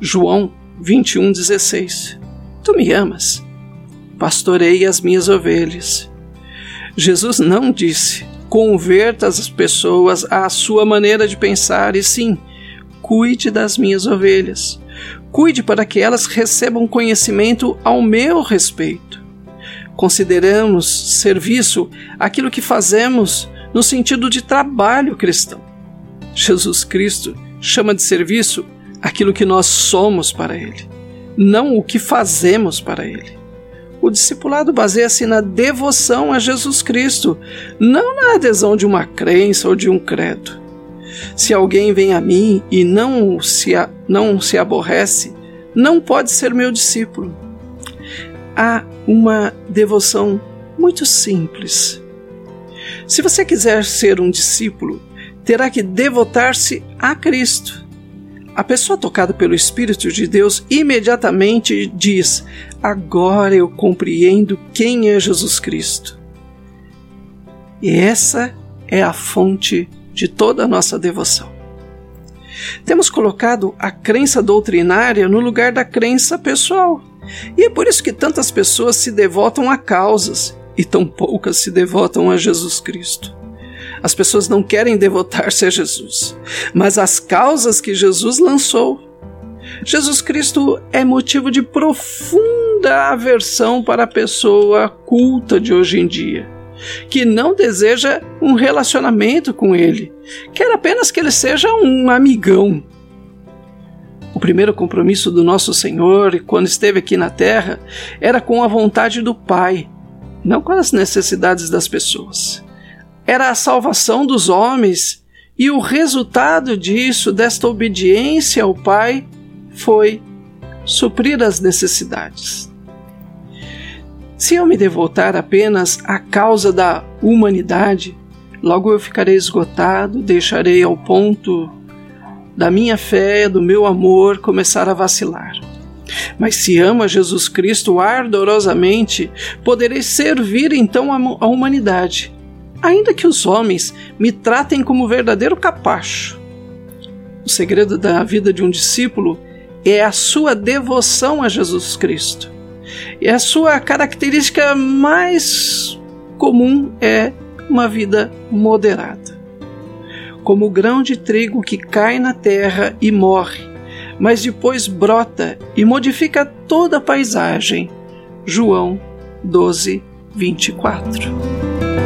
João 21,16 Tu me amas, pastorei as minhas ovelhas. Jesus não disse converta as pessoas à sua maneira de pensar, e sim, cuide das minhas ovelhas. Cuide para que elas recebam conhecimento ao meu respeito. Consideramos serviço aquilo que fazemos no sentido de trabalho cristão. Jesus Cristo chama de serviço aquilo que nós somos para Ele, não o que fazemos para Ele. O discipulado baseia-se na devoção a Jesus Cristo, não na adesão de uma crença ou de um credo. Se alguém vem a mim e não se, a, não se aborrece, não pode ser meu discípulo. Há uma devoção muito simples. Se você quiser ser um discípulo, terá que devotar-se a Cristo. A pessoa tocada pelo Espírito de Deus imediatamente diz: Agora eu compreendo quem é Jesus Cristo. E essa é a fonte de toda a nossa devoção. Temos colocado a crença doutrinária no lugar da crença pessoal. E é por isso que tantas pessoas se devotam a causas e tão poucas se devotam a Jesus Cristo. As pessoas não querem devotar-se a Jesus, mas às causas que Jesus lançou. Jesus Cristo é motivo de profunda aversão para a pessoa culta de hoje em dia, que não deseja um relacionamento com ele, quer apenas que ele seja um amigão. O primeiro compromisso do nosso Senhor, quando esteve aqui na terra, era com a vontade do Pai, não com as necessidades das pessoas era a salvação dos homens, e o resultado disso, desta obediência ao Pai, foi suprir as necessidades. Se eu me devotar apenas à causa da humanidade, logo eu ficarei esgotado, deixarei ao ponto da minha fé, do meu amor começar a vacilar. Mas se ama Jesus Cristo ardorosamente, poderei servir então a humanidade ainda que os homens me tratem como verdadeiro capacho. O segredo da vida de um discípulo é a sua devoção a Jesus Cristo. E a sua característica mais comum é uma vida moderada. Como o grão de trigo que cai na terra e morre, mas depois brota e modifica toda a paisagem. João 12, 24.